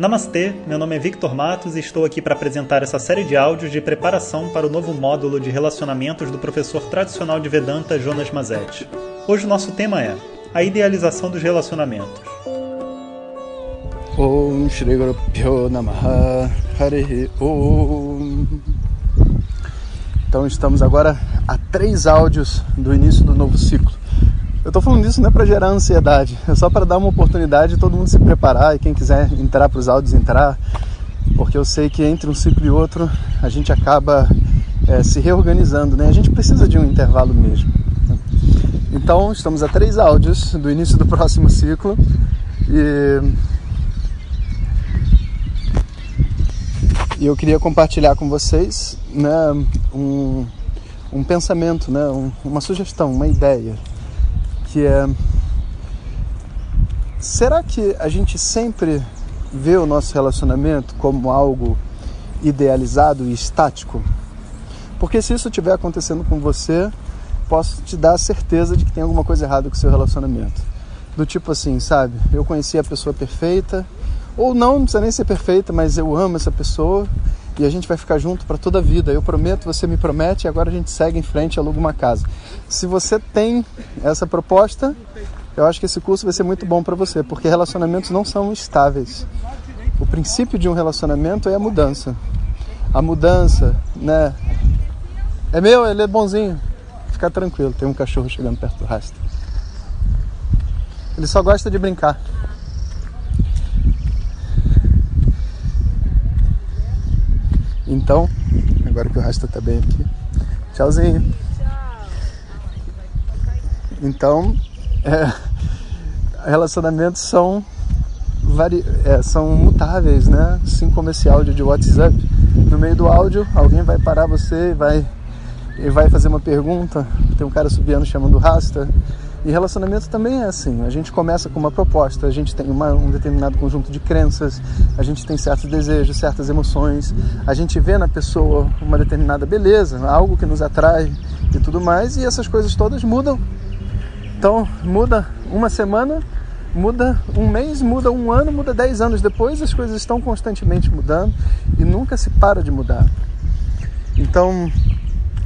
Namastê, meu nome é Victor Matos e estou aqui para apresentar essa série de áudios de preparação para o novo módulo de relacionamentos do professor tradicional de Vedanta Jonas Mazetti. Hoje o nosso tema é a idealização dos relacionamentos. Então estamos agora a três áudios do início do novo ciclo. Eu tô falando isso não é para gerar ansiedade, é só para dar uma oportunidade de todo mundo se preparar e quem quiser entrar para os áudios entrar, porque eu sei que entre um ciclo e outro a gente acaba é, se reorganizando, né? A gente precisa de um intervalo mesmo. Então estamos a três áudios do início do próximo ciclo e e eu queria compartilhar com vocês né, um, um pensamento, né, um, uma sugestão, uma ideia que é será que a gente sempre vê o nosso relacionamento como algo idealizado e estático? Porque se isso estiver acontecendo com você, posso te dar a certeza de que tem alguma coisa errada com o seu relacionamento. Do tipo assim, sabe? Eu conheci a pessoa perfeita, ou não, não precisa nem ser perfeita, mas eu amo essa pessoa e a gente vai ficar junto para toda a vida. Eu prometo, você me promete e agora a gente segue em frente e aluga uma casa. Se você tem essa proposta, eu acho que esse curso vai ser muito bom para você, porque relacionamentos não são estáveis. O princípio de um relacionamento é a mudança. A mudança, né? É meu, ele é bonzinho. Fica tranquilo, tem um cachorro chegando perto do rastro. Ele só gosta de brincar. Então, agora que o rastro tá bem aqui. Tchauzinho. Então, é, relacionamentos são, vari, é, são mutáveis, né? Assim como esse áudio de WhatsApp. No meio do áudio, alguém vai parar você e vai, e vai fazer uma pergunta. Tem um cara subindo chamando rasta. E relacionamento também é assim. A gente começa com uma proposta, a gente tem uma, um determinado conjunto de crenças, a gente tem certos desejos, certas emoções, a gente vê na pessoa uma determinada beleza, algo que nos atrai e tudo mais, e essas coisas todas mudam. Então, muda uma semana, muda um mês, muda um ano, muda dez anos depois, as coisas estão constantemente mudando e nunca se para de mudar. Então,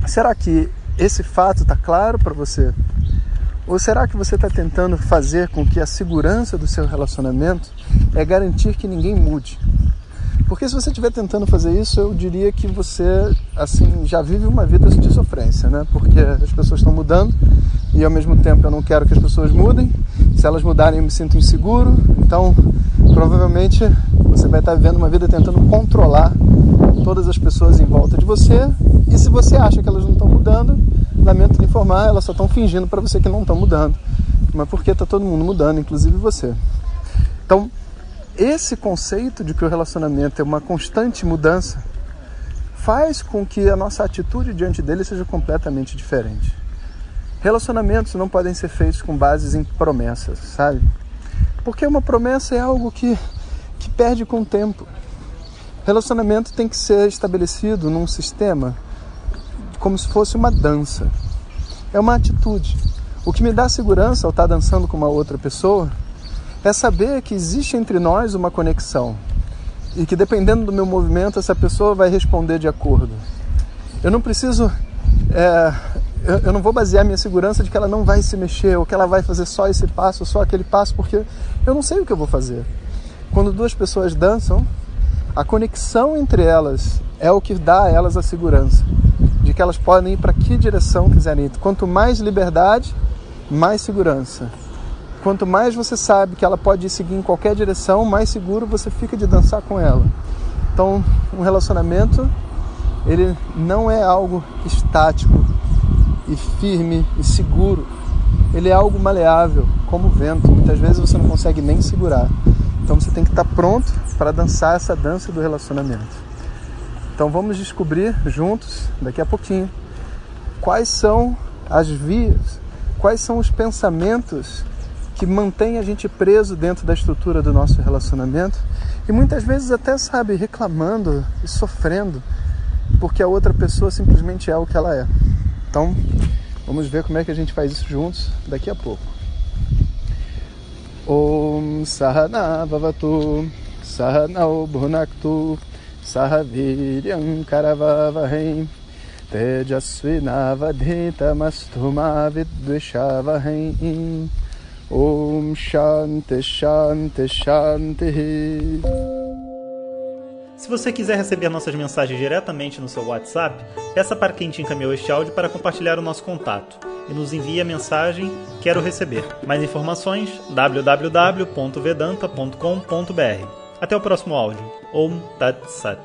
será que esse fato está claro para você? Ou será que você está tentando fazer com que a segurança do seu relacionamento é garantir que ninguém mude? Porque se você estiver tentando fazer isso, eu diria que você assim já vive uma vida de sofrência, né? Porque as pessoas estão mudando e ao mesmo tempo eu não quero que as pessoas mudem. Se elas mudarem, eu me sinto inseguro. Então, provavelmente você vai estar vivendo uma vida tentando controlar todas as pessoas em volta de você. E se você acha que elas não estão mudando, lamento lhe informar, elas só estão fingindo para você que não estão mudando. Mas porque está todo mundo mudando, inclusive você. Então, esse conceito de que o relacionamento é uma constante mudança faz com que a nossa atitude diante dele seja completamente diferente. Relacionamentos não podem ser feitos com bases em promessas, sabe? Porque uma promessa é algo que, que perde com o tempo. Relacionamento tem que ser estabelecido num sistema como se fosse uma dança. É uma atitude. O que me dá segurança ao estar dançando com uma outra pessoa é saber que existe entre nós uma conexão e que dependendo do meu movimento essa pessoa vai responder de acordo. Eu não preciso, é, eu, eu não vou basear minha segurança de que ela não vai se mexer ou que ela vai fazer só esse passo, só aquele passo, porque eu não sei o que eu vou fazer. Quando duas pessoas dançam, a conexão entre elas é o que dá a elas a segurança que elas podem ir para que direção quiserem ir. Quanto mais liberdade, mais segurança. Quanto mais você sabe que ela pode ir seguir em qualquer direção, mais seguro você fica de dançar com ela. Então, um relacionamento, ele não é algo estático e firme e seguro. Ele é algo maleável, como o vento. Muitas vezes você não consegue nem segurar. Então você tem que estar pronto para dançar essa dança do relacionamento. Então vamos descobrir juntos daqui a pouquinho quais são as vias, quais são os pensamentos que mantêm a gente preso dentro da estrutura do nosso relacionamento e muitas vezes até sabe reclamando e sofrendo porque a outra pessoa simplesmente é o que ela é. Então, vamos ver como é que a gente faz isso juntos daqui a pouco. Om Sahana Bhavatu Sahanao Bhunaktu Sahaviryam Karavavahem Tejasvinavadetamasthumavidvishavahem Om Shanti Shanti Shanti. Se você quiser receber nossas mensagens diretamente no seu WhatsApp, peça para quem te encaminhou este áudio para compartilhar o nosso contato e nos envie a mensagem Quero Receber. Mais informações www.vedanta.com.br até o próximo áudio. Om Tat Sat.